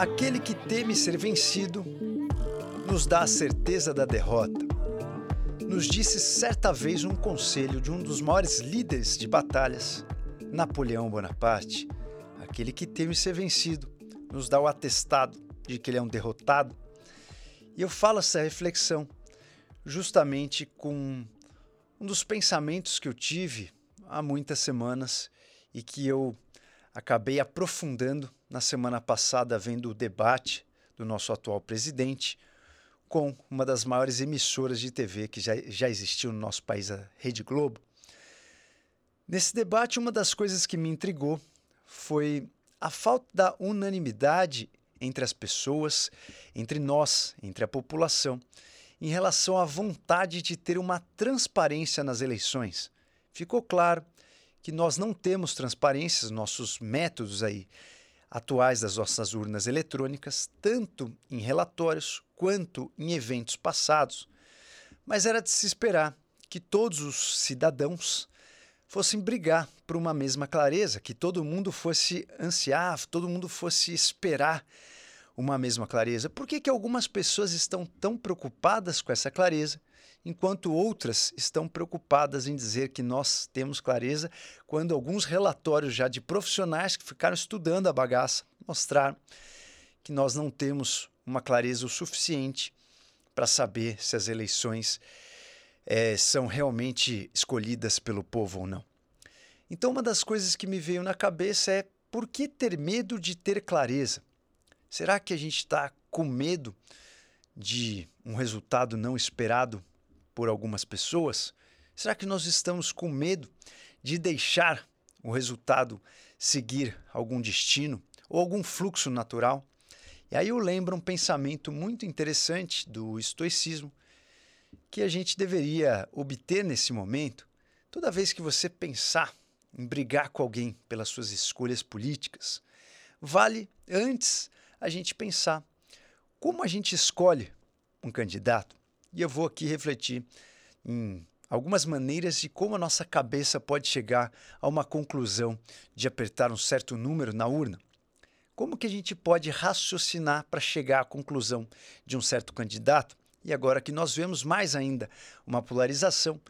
Aquele que teme ser vencido nos dá a certeza da derrota. Nos disse certa vez um conselho de um dos maiores líderes de batalhas, Napoleão Bonaparte. Aquele que teme ser vencido nos dá o atestado de que ele é um derrotado. E eu falo essa reflexão justamente com um dos pensamentos que eu tive há muitas semanas e que eu acabei aprofundando na semana passada vendo o debate do nosso atual presidente com uma das maiores emissoras de TV que já, já existiu no nosso país, a Rede Globo. Nesse debate, uma das coisas que me intrigou foi a falta da unanimidade entre as pessoas, entre nós, entre a população, em relação à vontade de ter uma transparência nas eleições. Ficou claro que nós não temos transparência, nossos métodos aí atuais das nossas urnas eletrônicas, tanto em relatórios quanto em eventos passados. Mas era de se esperar que todos os cidadãos fossem brigar por uma mesma clareza, que todo mundo fosse ansiar, todo mundo fosse esperar uma mesma clareza. Por que, que algumas pessoas estão tão preocupadas com essa clareza enquanto outras estão preocupadas em dizer que nós temos clareza, quando alguns relatórios já de profissionais que ficaram estudando a bagaça mostraram que nós não temos uma clareza o suficiente para saber se as eleições é, são realmente escolhidas pelo povo ou não. Então, uma das coisas que me veio na cabeça é por que ter medo de ter clareza? Será que a gente está com medo de um resultado não esperado por algumas pessoas? Será que nós estamos com medo de deixar o resultado seguir algum destino ou algum fluxo natural? E aí eu lembro um pensamento muito interessante do estoicismo que a gente deveria obter nesse momento toda vez que você pensar em brigar com alguém pelas suas escolhas políticas. Vale antes a gente pensar como a gente escolhe um candidato. E eu vou aqui refletir em algumas maneiras de como a nossa cabeça pode chegar a uma conclusão de apertar um certo número na urna. Como que a gente pode raciocinar para chegar à conclusão de um certo candidato? E agora que nós vemos mais ainda uma polarização,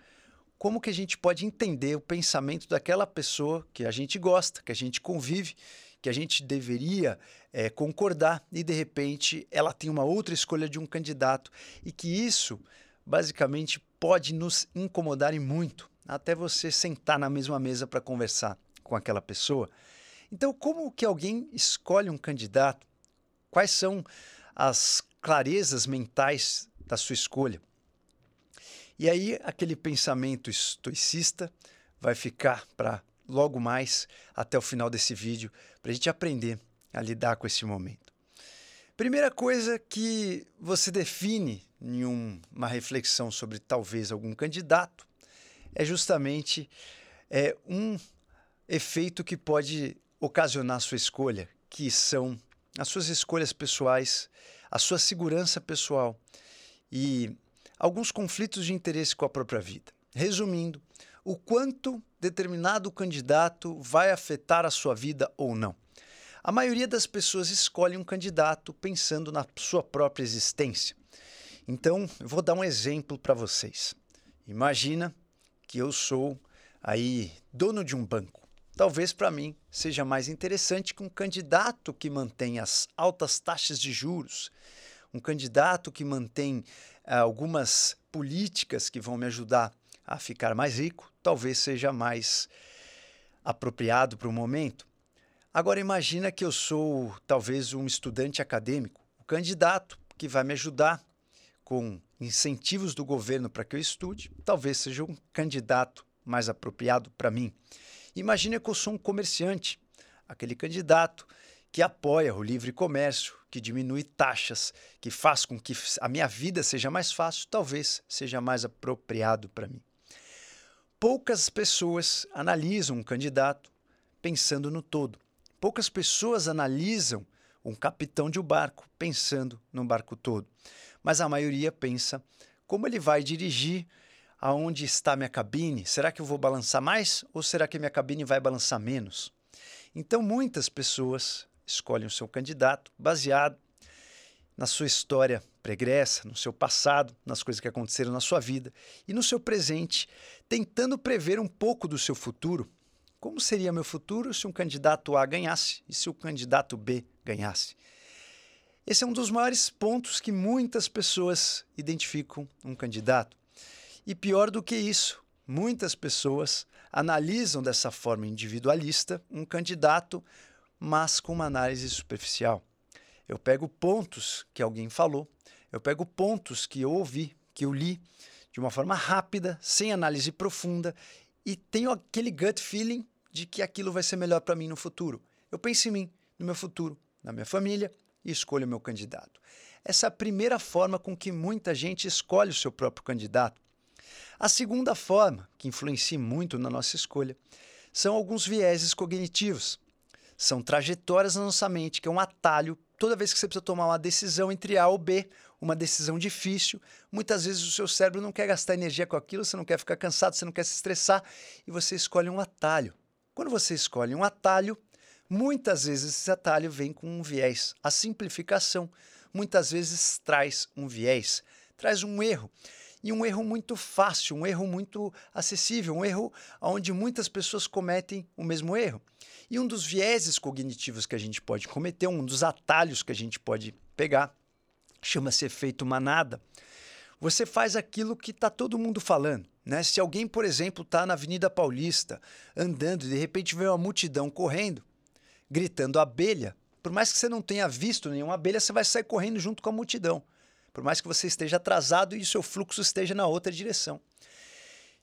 como que a gente pode entender o pensamento daquela pessoa que a gente gosta, que a gente convive, que a gente deveria é, concordar e de repente ela tem uma outra escolha de um candidato e que isso basicamente pode nos incomodar e muito, até você sentar na mesma mesa para conversar com aquela pessoa. Então, como que alguém escolhe um candidato? Quais são as clarezas mentais da sua escolha? E aí, aquele pensamento estoicista vai ficar para logo mais até o final desse vídeo, para a gente aprender a lidar com esse momento. Primeira coisa que você define em uma reflexão sobre talvez algum candidato é justamente é, um efeito que pode ocasionar a sua escolha, que são as suas escolhas pessoais, a sua segurança pessoal e alguns conflitos de interesse com a própria vida. Resumindo, o quanto determinado candidato vai afetar a sua vida ou não. A maioria das pessoas escolhe um candidato pensando na sua própria existência. Então, eu vou dar um exemplo para vocês. Imagina que eu sou aí dono de um banco. Talvez para mim seja mais interessante que um candidato que mantém as altas taxas de juros, um candidato que mantém ah, algumas políticas que vão me ajudar a ficar mais rico, talvez seja mais apropriado para o momento. Agora imagina que eu sou talvez um estudante acadêmico, o candidato que vai me ajudar com incentivos do governo para que eu estude, talvez seja um candidato mais apropriado para mim. Imagina que eu sou um comerciante, aquele candidato que apoia o livre comércio, que diminui taxas, que faz com que a minha vida seja mais fácil, talvez seja mais apropriado para mim. Poucas pessoas analisam um candidato pensando no todo. Poucas pessoas analisam um capitão de um barco pensando no barco todo, mas a maioria pensa como ele vai dirigir, aonde está minha cabine, será que eu vou balançar mais ou será que minha cabine vai balançar menos? Então muitas pessoas escolhem o seu candidato baseado na sua história pregressa, no seu passado, nas coisas que aconteceram na sua vida e no seu presente, tentando prever um pouco do seu futuro. Como seria meu futuro se um candidato A ganhasse e se o candidato B ganhasse? Esse é um dos maiores pontos que muitas pessoas identificam um candidato. E pior do que isso, muitas pessoas analisam dessa forma individualista um candidato, mas com uma análise superficial. Eu pego pontos que alguém falou, eu pego pontos que eu ouvi, que eu li, de uma forma rápida, sem análise profunda, e tenho aquele gut feeling de que aquilo vai ser melhor para mim no futuro. Eu penso em mim, no meu futuro, na minha família e escolho o meu candidato. Essa é a primeira forma com que muita gente escolhe o seu próprio candidato. A segunda forma, que influencia muito na nossa escolha, são alguns vieses cognitivos. São trajetórias na nossa mente, que é um atalho toda vez que você precisa tomar uma decisão entre A ou B, uma decisão difícil, muitas vezes o seu cérebro não quer gastar energia com aquilo, você não quer ficar cansado, você não quer se estressar e você escolhe um atalho. Quando você escolhe um atalho, muitas vezes esse atalho vem com um viés. A simplificação muitas vezes traz um viés, traz um erro e um erro muito fácil, um erro muito acessível, um erro onde muitas pessoas cometem o mesmo erro. E um dos vieses cognitivos que a gente pode cometer, um dos atalhos que a gente pode pegar, chama-se efeito manada. Você faz aquilo que está todo mundo falando. Né? Se alguém, por exemplo, está na Avenida Paulista andando e de repente vê uma multidão correndo, gritando abelha, por mais que você não tenha visto nenhuma abelha, você vai sair correndo junto com a multidão por mais que você esteja atrasado e o seu fluxo esteja na outra direção.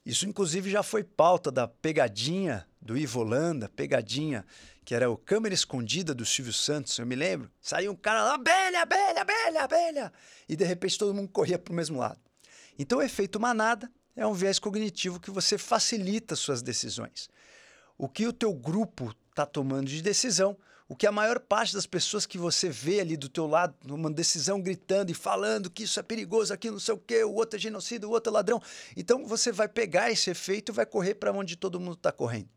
Isso, inclusive, já foi pauta da pegadinha do Ivo Holanda, pegadinha que era o câmera escondida do Silvio Santos, eu me lembro. Saiu um cara lá, abelha, abelha, abelha, abelha, e de repente todo mundo corria para o mesmo lado. Então, o efeito manada é um viés cognitivo que você facilita suas decisões. O que o teu grupo está tomando de decisão, o que a maior parte das pessoas que você vê ali do teu lado, numa decisão gritando e falando que isso é perigoso, aqui não sei o quê, o outro é genocida, o outro é ladrão. Então você vai pegar esse efeito e vai correr para onde todo mundo está correndo.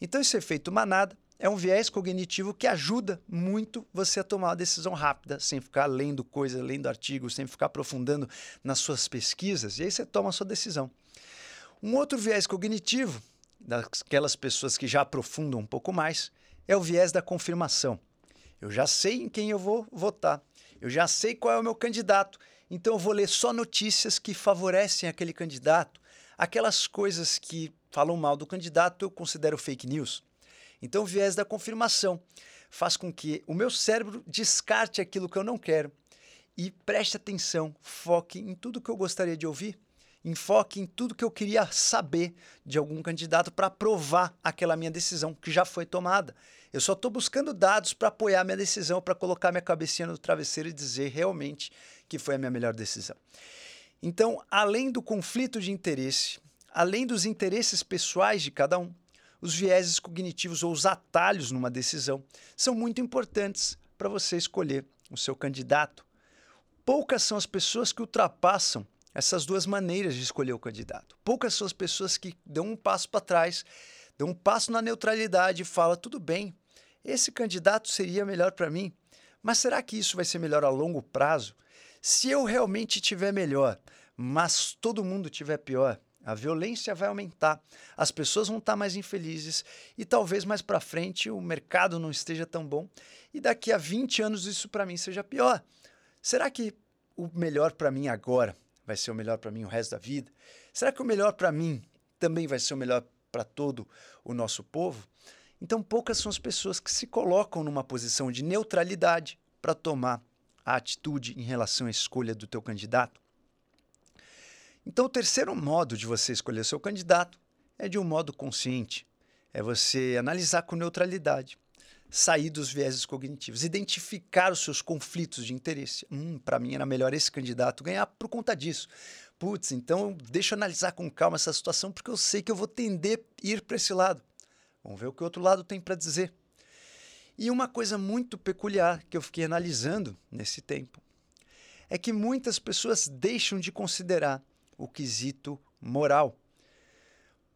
Então esse efeito manada é um viés cognitivo que ajuda muito você a tomar uma decisão rápida, sem ficar lendo coisa, lendo artigos, sem ficar aprofundando nas suas pesquisas, e aí você toma a sua decisão. Um outro viés cognitivo, daquelas pessoas que já aprofundam um pouco mais, é o viés da confirmação. Eu já sei em quem eu vou votar, eu já sei qual é o meu candidato, então eu vou ler só notícias que favorecem aquele candidato. Aquelas coisas que falam mal do candidato eu considero fake news. Então o viés da confirmação faz com que o meu cérebro descarte aquilo que eu não quero e preste atenção, foque em tudo que eu gostaria de ouvir enfoque em tudo que eu queria saber de algum candidato para provar aquela minha decisão que já foi tomada. Eu só estou buscando dados para apoiar minha decisão, para colocar minha cabecinha no travesseiro e dizer realmente que foi a minha melhor decisão. Então, além do conflito de interesse, além dos interesses pessoais de cada um, os vieses cognitivos ou os atalhos numa decisão são muito importantes para você escolher o seu candidato. Poucas são as pessoas que ultrapassam essas duas maneiras de escolher o candidato. Poucas são as pessoas que dão um passo para trás, dão um passo na neutralidade e falam: tudo bem, esse candidato seria melhor para mim, mas será que isso vai ser melhor a longo prazo? Se eu realmente tiver melhor, mas todo mundo tiver pior, a violência vai aumentar, as pessoas vão estar mais infelizes e talvez mais para frente o mercado não esteja tão bom e daqui a 20 anos isso para mim seja pior. Será que o melhor para mim agora vai ser o melhor para mim o resto da vida? Será que o melhor para mim também vai ser o melhor para todo o nosso povo? Então, poucas são as pessoas que se colocam numa posição de neutralidade para tomar a atitude em relação à escolha do teu candidato. Então, o terceiro modo de você escolher seu candidato é de um modo consciente. É você analisar com neutralidade sair dos vieses cognitivos, identificar os seus conflitos de interesse. Hum, para mim era melhor esse candidato ganhar por conta disso. Putz, então deixa eu analisar com calma essa situação porque eu sei que eu vou tender a ir para esse lado. Vamos ver o que o outro lado tem para dizer. E uma coisa muito peculiar que eu fiquei analisando nesse tempo é que muitas pessoas deixam de considerar o quesito moral.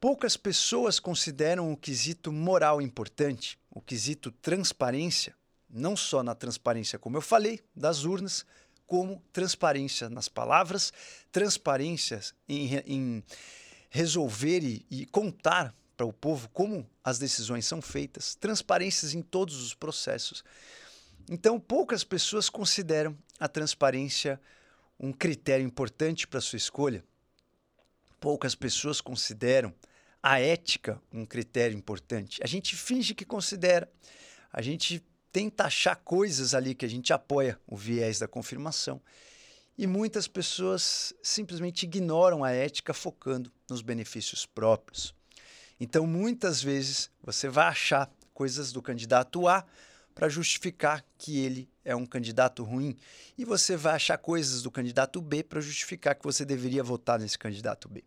Poucas pessoas consideram o quesito moral importante, o quesito transparência, não só na transparência, como eu falei, das urnas, como transparência nas palavras, transparência em, em resolver e, e contar para o povo como as decisões são feitas, transparências em todos os processos. Então, poucas pessoas consideram a transparência um critério importante para sua escolha. Poucas pessoas consideram a ética um critério importante. A gente finge que considera, a gente tenta achar coisas ali que a gente apoia o viés da confirmação. E muitas pessoas simplesmente ignoram a ética focando nos benefícios próprios. Então, muitas vezes, você vai achar coisas do candidato A para justificar que ele é um candidato ruim, e você vai achar coisas do candidato B para justificar que você deveria votar nesse candidato B.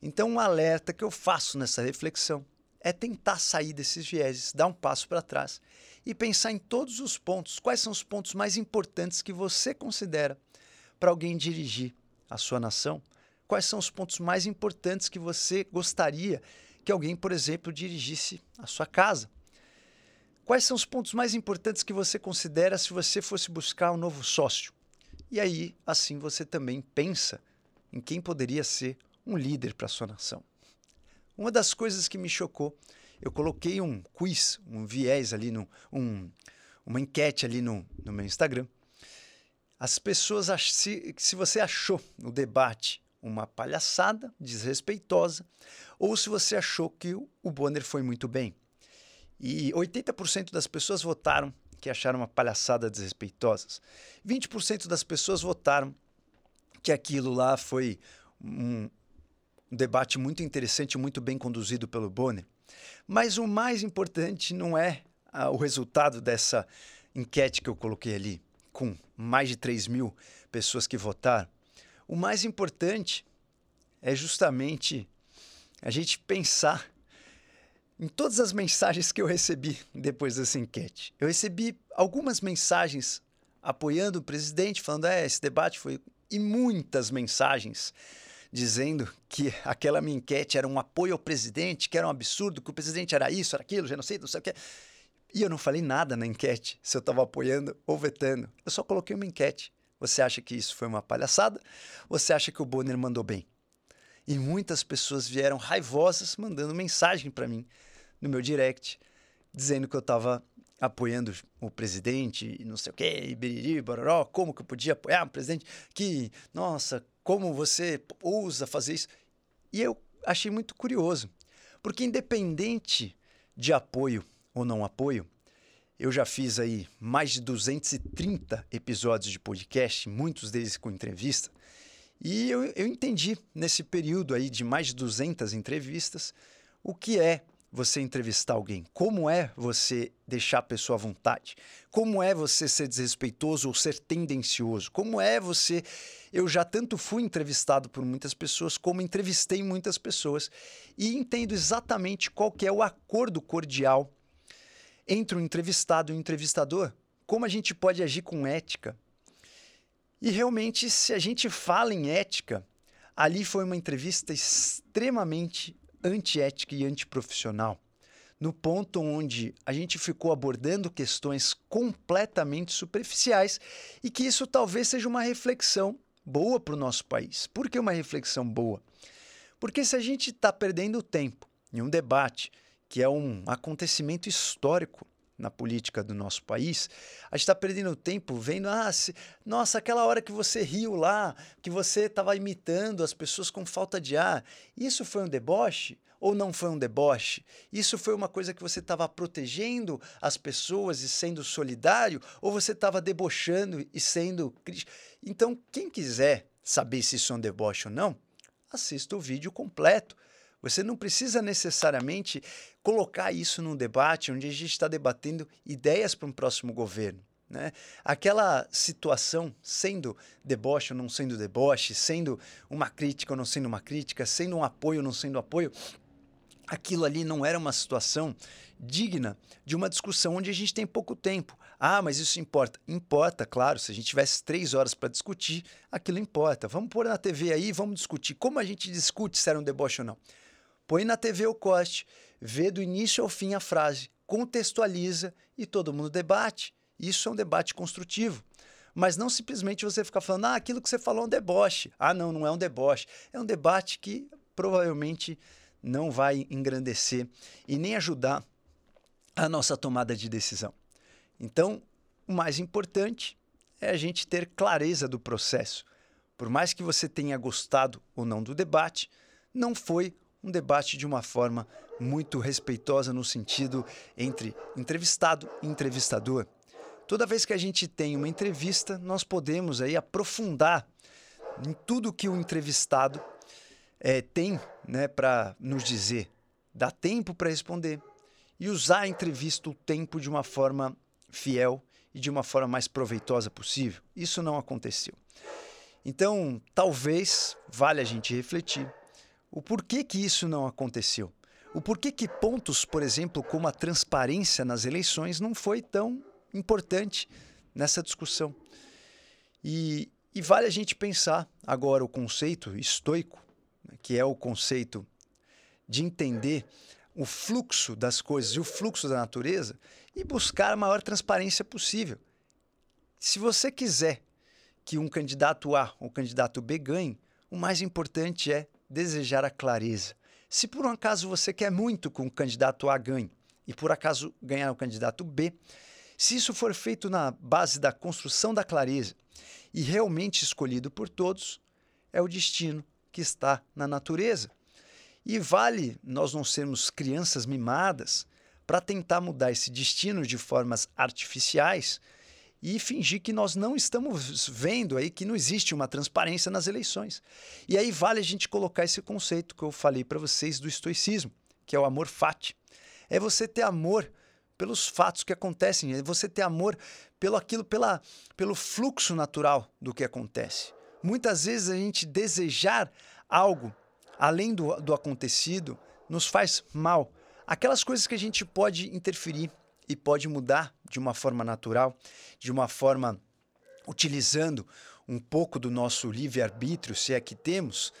Então, um alerta que eu faço nessa reflexão é tentar sair desses vieses, dar um passo para trás e pensar em todos os pontos. Quais são os pontos mais importantes que você considera para alguém dirigir a sua nação? Quais são os pontos mais importantes que você gostaria que alguém, por exemplo, dirigisse a sua casa. Quais são os pontos mais importantes que você considera se você fosse buscar um novo sócio? E aí, assim, você também pensa em quem poderia ser um líder para sua nação. Uma das coisas que me chocou, eu coloquei um quiz, um viés ali, no, um, uma enquete ali no, no meu Instagram. As pessoas, se, se você achou no debate uma palhaçada desrespeitosa ou se você achou que o Bonner foi muito bem. E 80% das pessoas votaram que acharam uma palhaçada desrespeitosa. 20% das pessoas votaram que aquilo lá foi um, debate muito interessante, muito bem conduzido pelo Bonner. Mas o mais importante não é ah, o resultado dessa enquete que eu coloquei ali, com mais de 3 mil pessoas que votaram. O mais importante é justamente a gente pensar em todas as mensagens que eu recebi depois dessa enquete. Eu recebi algumas mensagens apoiando o presidente, falando: é, esse debate foi. E muitas mensagens dizendo que aquela minha enquete era um apoio ao presidente, que era um absurdo, que o presidente era isso, era aquilo, genocídio, não sei o quê. E eu não falei nada na enquete se eu estava apoiando ou vetando. Eu só coloquei uma enquete. Você acha que isso foi uma palhaçada? Você acha que o Bonner mandou bem? E muitas pessoas vieram raivosas mandando mensagem para mim no meu direct, dizendo que eu estava apoiando o presidente e não sei o quê, e biriri, como que eu podia apoiar o presidente? Que, nossa, como você ousa fazer isso? E eu achei muito curioso, porque independente de apoio ou não apoio, eu já fiz aí mais de 230 episódios de podcast, muitos deles com entrevista, e eu, eu entendi nesse período aí de mais de 200 entrevistas o que é você entrevistar alguém, como é você deixar a pessoa à vontade, como é você ser desrespeitoso ou ser tendencioso, como é você. Eu já tanto fui entrevistado por muitas pessoas, como entrevistei muitas pessoas e entendo exatamente qual que é o acordo cordial entre o entrevistado e o entrevistador, como a gente pode agir com ética. E realmente, se a gente fala em ética, ali foi uma entrevista extremamente antiética e antiprofissional, no ponto onde a gente ficou abordando questões completamente superficiais e que isso talvez seja uma reflexão boa para o nosso país. Por que uma reflexão boa? Porque se a gente está perdendo tempo em um debate que é um acontecimento histórico na política do nosso país, a gente está perdendo tempo vendo, ah, se, nossa, aquela hora que você riu lá, que você estava imitando as pessoas com falta de ar, isso foi um deboche? Ou não foi um deboche? Isso foi uma coisa que você estava protegendo as pessoas e sendo solidário? Ou você estava debochando e sendo crítico? Então, quem quiser saber se isso é um deboche ou não, assista o vídeo completo você não precisa necessariamente colocar isso num debate onde a gente está debatendo ideias para um próximo governo. Né? Aquela situação, sendo deboche ou não sendo deboche, sendo uma crítica ou não sendo uma crítica, sendo um apoio ou não sendo apoio, aquilo ali não era uma situação digna de uma discussão onde a gente tem pouco tempo. Ah, mas isso importa. Importa, claro. Se a gente tivesse três horas para discutir, aquilo importa. Vamos pôr na TV aí, vamos discutir. Como a gente discute se era um deboche ou não? Põe na TV o corte, vê do início ao fim a frase, contextualiza e todo mundo debate Isso é um debate construtivo. Mas não simplesmente você ficar falando, ah, aquilo que você falou é um deboche. Ah, não, não é um deboche. É um debate que provavelmente não vai engrandecer e nem ajudar a nossa tomada de decisão. Então, o mais importante é a gente ter clareza do processo. Por mais que você tenha gostado ou não do debate, não foi um debate de uma forma muito respeitosa no sentido entre entrevistado e entrevistador. Toda vez que a gente tem uma entrevista, nós podemos aí aprofundar em tudo que o entrevistado é, tem né, para nos dizer. Dá tempo para responder e usar a entrevista o tempo de uma forma fiel e de uma forma mais proveitosa possível. Isso não aconteceu. Então, talvez valha a gente refletir o porquê que isso não aconteceu. O porquê que pontos, por exemplo, como a transparência nas eleições não foi tão importante nessa discussão. E, e vale a gente pensar agora o conceito estoico, né, que é o conceito de entender o fluxo das coisas e o fluxo da natureza e buscar a maior transparência possível. Se você quiser que um candidato A ou candidato B ganhe, o mais importante é desejar a clareza. Se por um acaso você quer muito que um candidato A ganhe e por acaso ganhar o candidato B, se isso for feito na base da construção da clareza e realmente escolhido por todos, é o destino que está na natureza. E vale nós não sermos crianças mimadas para tentar mudar esse destino de formas artificiais e fingir que nós não estamos vendo aí que não existe uma transparência nas eleições. E aí vale a gente colocar esse conceito que eu falei para vocês do estoicismo, que é o amor fati. É você ter amor pelos fatos que acontecem, é você ter amor pelo aquilo, pela, pelo fluxo natural do que acontece. Muitas vezes a gente desejar algo além do, do acontecido nos faz mal. Aquelas coisas que a gente pode interferir e pode mudar de uma forma natural, de uma forma utilizando um pouco do nosso livre-arbítrio, se é que temos,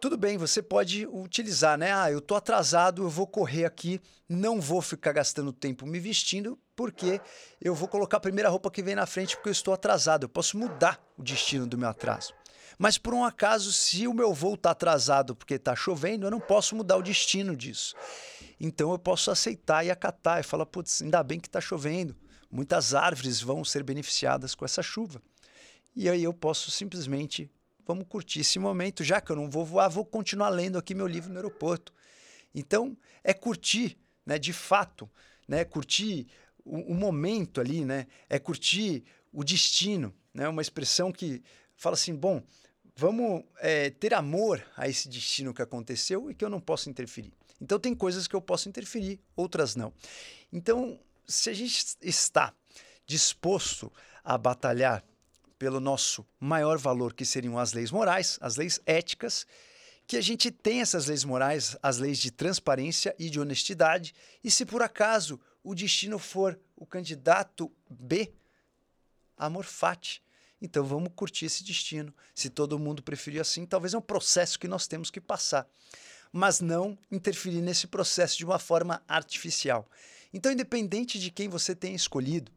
tudo bem, você pode utilizar, né? Ah, eu tô atrasado, eu vou correr aqui, não vou ficar gastando tempo me vestindo, porque eu vou colocar a primeira roupa que vem na frente porque eu estou atrasado. Eu posso mudar o destino do meu atraso. Mas por um acaso, se o meu voo está atrasado porque está chovendo, eu não posso mudar o destino disso. Então eu posso aceitar e acatar e falar, putz, ainda bem que está chovendo. Muitas árvores vão ser beneficiadas com essa chuva. E aí eu posso simplesmente, vamos curtir esse momento, já que eu não vou voar, vou continuar lendo aqui meu livro no aeroporto. Então, é curtir, né, de fato, né, curtir o, o momento ali, né, é curtir o destino, né, uma expressão que fala assim, bom, vamos é, ter amor a esse destino que aconteceu e que eu não posso interferir. Então, tem coisas que eu posso interferir, outras não. Então, se a gente está disposto a batalhar pelo nosso maior valor, que seriam as leis morais, as leis éticas, que a gente tem essas leis morais, as leis de transparência e de honestidade, e se por acaso o destino for o candidato B, amor fati. Então vamos curtir esse destino. Se todo mundo preferir assim, talvez é um processo que nós temos que passar mas não interferir nesse processo de uma forma artificial. Então, independente de quem você tenha escolhido,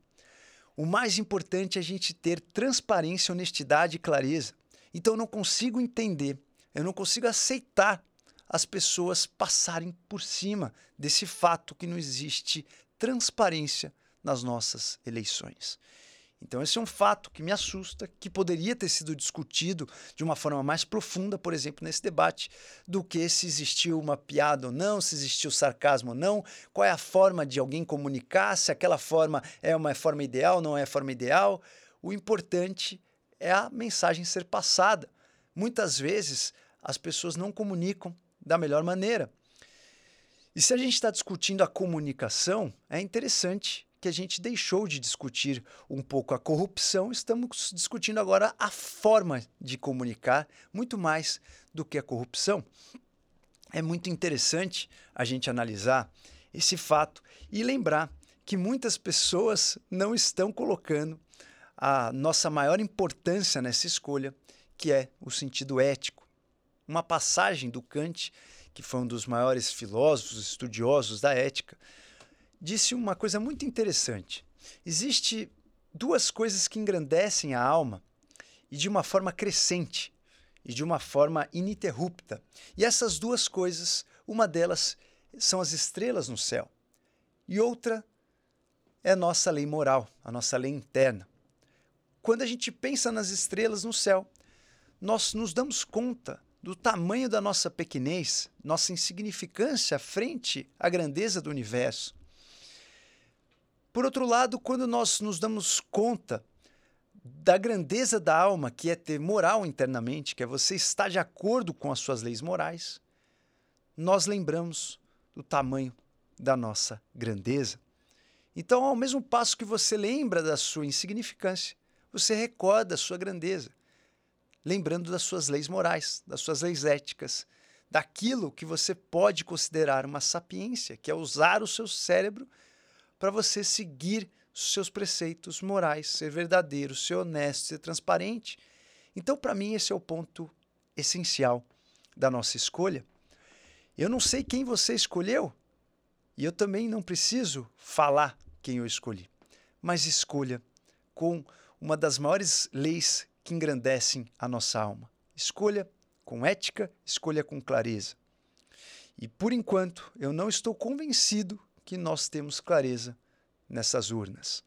o mais importante é a gente ter transparência, honestidade e clareza. Então, eu não consigo entender, eu não consigo aceitar as pessoas passarem por cima desse fato que não existe transparência nas nossas eleições. Então, esse é um fato que me assusta, que poderia ter sido discutido de uma forma mais profunda, por exemplo, nesse debate, do que se existiu uma piada ou não, se existiu sarcasmo ou não, qual é a forma de alguém comunicar, se aquela forma é uma forma ideal, não é a forma ideal. O importante é a mensagem ser passada. Muitas vezes as pessoas não comunicam da melhor maneira. E se a gente está discutindo a comunicação, é interessante que a gente deixou de discutir um pouco a corrupção, estamos discutindo agora a forma de comunicar, muito mais do que a corrupção. É muito interessante a gente analisar esse fato e lembrar que muitas pessoas não estão colocando a nossa maior importância nessa escolha, que é o sentido ético. Uma passagem do Kant, que foi um dos maiores filósofos estudiosos da ética, disse uma coisa muito interessante. existe duas coisas que engrandecem a alma e de uma forma crescente e de uma forma ininterrupta. E essas duas coisas, uma delas são as estrelas no céu e outra é a nossa lei moral, a nossa lei interna. Quando a gente pensa nas estrelas no céu, nós nos damos conta do tamanho da nossa pequenez, nossa insignificância frente à grandeza do universo. Por outro lado, quando nós nos damos conta da grandeza da alma, que é ter moral internamente, que é você estar de acordo com as suas leis morais, nós lembramos do tamanho da nossa grandeza. Então, ao mesmo passo que você lembra da sua insignificância, você recorda a sua grandeza, lembrando das suas leis morais, das suas leis éticas, daquilo que você pode considerar uma sapiência, que é usar o seu cérebro para você seguir seus preceitos morais, ser verdadeiro, ser honesto, ser transparente. Então, para mim, esse é o ponto essencial da nossa escolha. Eu não sei quem você escolheu e eu também não preciso falar quem eu escolhi, mas escolha com uma das maiores leis que engrandecem a nossa alma. Escolha com ética, escolha com clareza. E por enquanto, eu não estou convencido que nós temos clareza nessas urnas.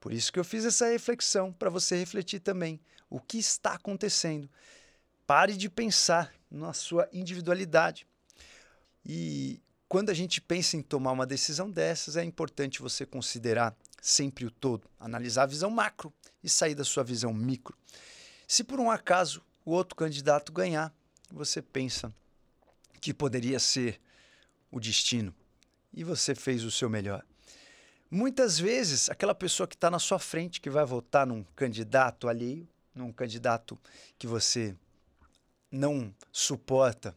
Por isso que eu fiz essa reflexão para você refletir também o que está acontecendo. Pare de pensar na sua individualidade. E quando a gente pensa em tomar uma decisão dessas, é importante você considerar sempre o todo, analisar a visão macro e sair da sua visão micro. Se por um acaso o outro candidato ganhar, você pensa que poderia ser o destino e você fez o seu melhor. Muitas vezes, aquela pessoa que está na sua frente, que vai votar num candidato alheio, num candidato que você não suporta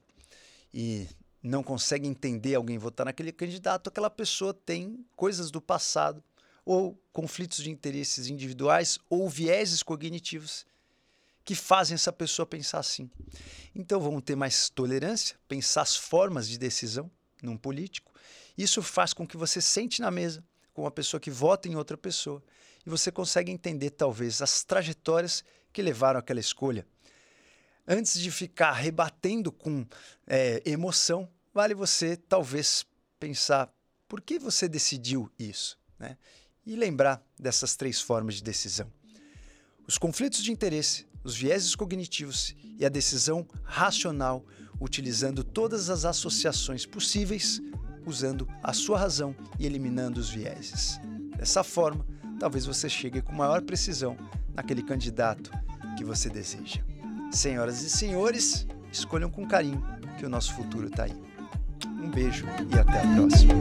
e não consegue entender alguém votar naquele candidato, aquela pessoa tem coisas do passado ou conflitos de interesses individuais ou vieses cognitivos que fazem essa pessoa pensar assim. Então vamos ter mais tolerância, pensar as formas de decisão num político. Isso faz com que você sente na mesa com uma pessoa que vota em outra pessoa e você consegue entender talvez as trajetórias que levaram àquela escolha. Antes de ficar rebatendo com é, emoção, vale você talvez pensar por que você decidiu isso, né? E lembrar dessas três formas de decisão: os conflitos de interesse, os vieses cognitivos e a decisão racional, utilizando todas as associações possíveis usando a sua razão e eliminando os vieses. Dessa forma, talvez você chegue com maior precisão naquele candidato que você deseja. Senhoras e senhores, escolham com carinho que o nosso futuro está aí. Um beijo e até a próxima.